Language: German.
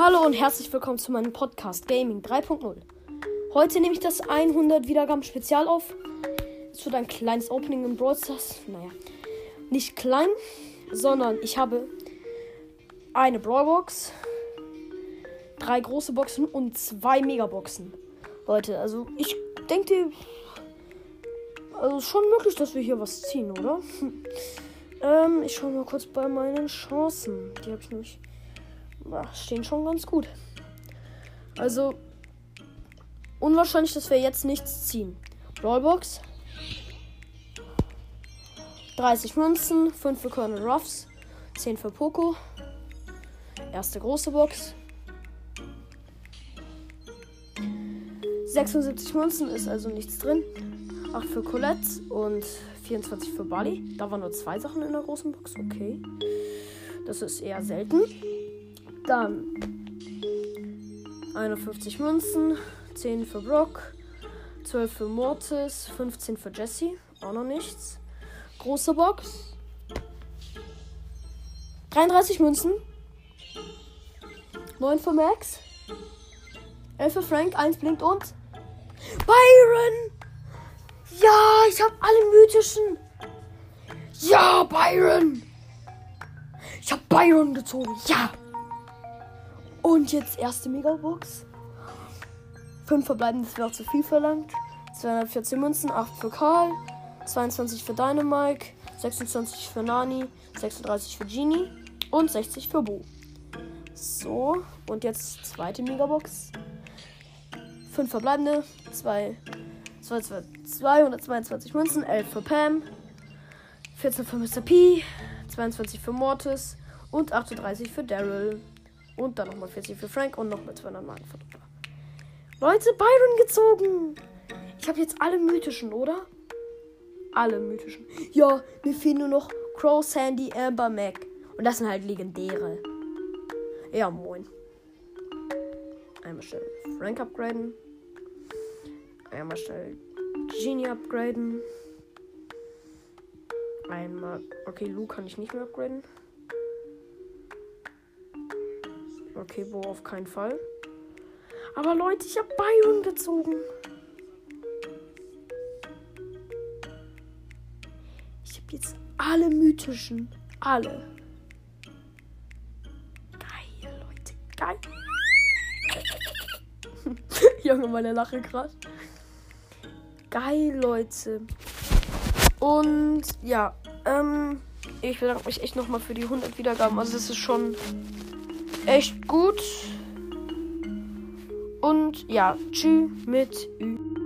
Hallo und herzlich willkommen zu meinem Podcast Gaming 3.0. Heute nehme ich das 100 Wiedergaben Spezial auf. Es wird ein kleines Opening im Brawl Stars. Naja, nicht klein, sondern ich habe eine Brawlbox, drei große Boxen und zwei Megaboxen. Leute, also ich denke, also schon möglich, dass wir hier was ziehen, oder? ähm, ich schaue mal kurz bei meinen Chancen. Die habe ich nämlich stehen schon ganz gut. Also, unwahrscheinlich, dass wir jetzt nichts ziehen. Brawlbox. 30 Münzen, 5 für Colonel Ruffs, 10 für Poco. Erste große Box. 76 Münzen ist also nichts drin. 8 für Colette und 24 für Bali. Da waren nur zwei Sachen in der großen Box. Okay. Das ist eher selten. Dann 51 Münzen, 10 für Brock, 12 für Mortis, 15 für Jesse, auch noch nichts. Große Box. 33 Münzen. 9 für Max. 11 für Frank, 1 blinkt und. Byron! Ja, ich habe alle mythischen. Ja, Byron! Ich habe Byron gezogen. Ja! Und jetzt erste Megabox. 5 verbleiben, das wäre zu viel verlangt. 214 Münzen, 8 für Karl, 22 für Dynamike, 26 für Nani, 36 für Genie und 60 für Bo. So, und jetzt zweite Megabox. 5 verbleibende, 2, 2, 2, 222 Münzen, 11 für Pam, 14 für Mr. P, 22 für Mortis und 38 für Daryl. Und dann nochmal 40 für Frank und nochmal 200 Marken für Dupper. Leute, Byron gezogen. Ich habe jetzt alle mythischen, oder? Alle mythischen. Ja, mir fehlen nur noch Crow, Sandy, Amber, Mac. Und das sind halt legendäre. Ja, moin. Einmal schnell Frank upgraden. Einmal schnell Genie upgraden. Einmal. Okay, Lu kann ich nicht mehr upgraden. Okay, wo auf keinen Fall. Aber Leute, ich habe Byron gezogen. Ich habe jetzt alle mythischen. Alle. Geil, Leute. Geil. Junge, meine Lache gerade. Geil, Leute. Und ja, ähm, ich bedanke mich echt nochmal für die 100 Wiedergaben. Also, das ist schon echt gut. Und ja, tschüss mit Ü.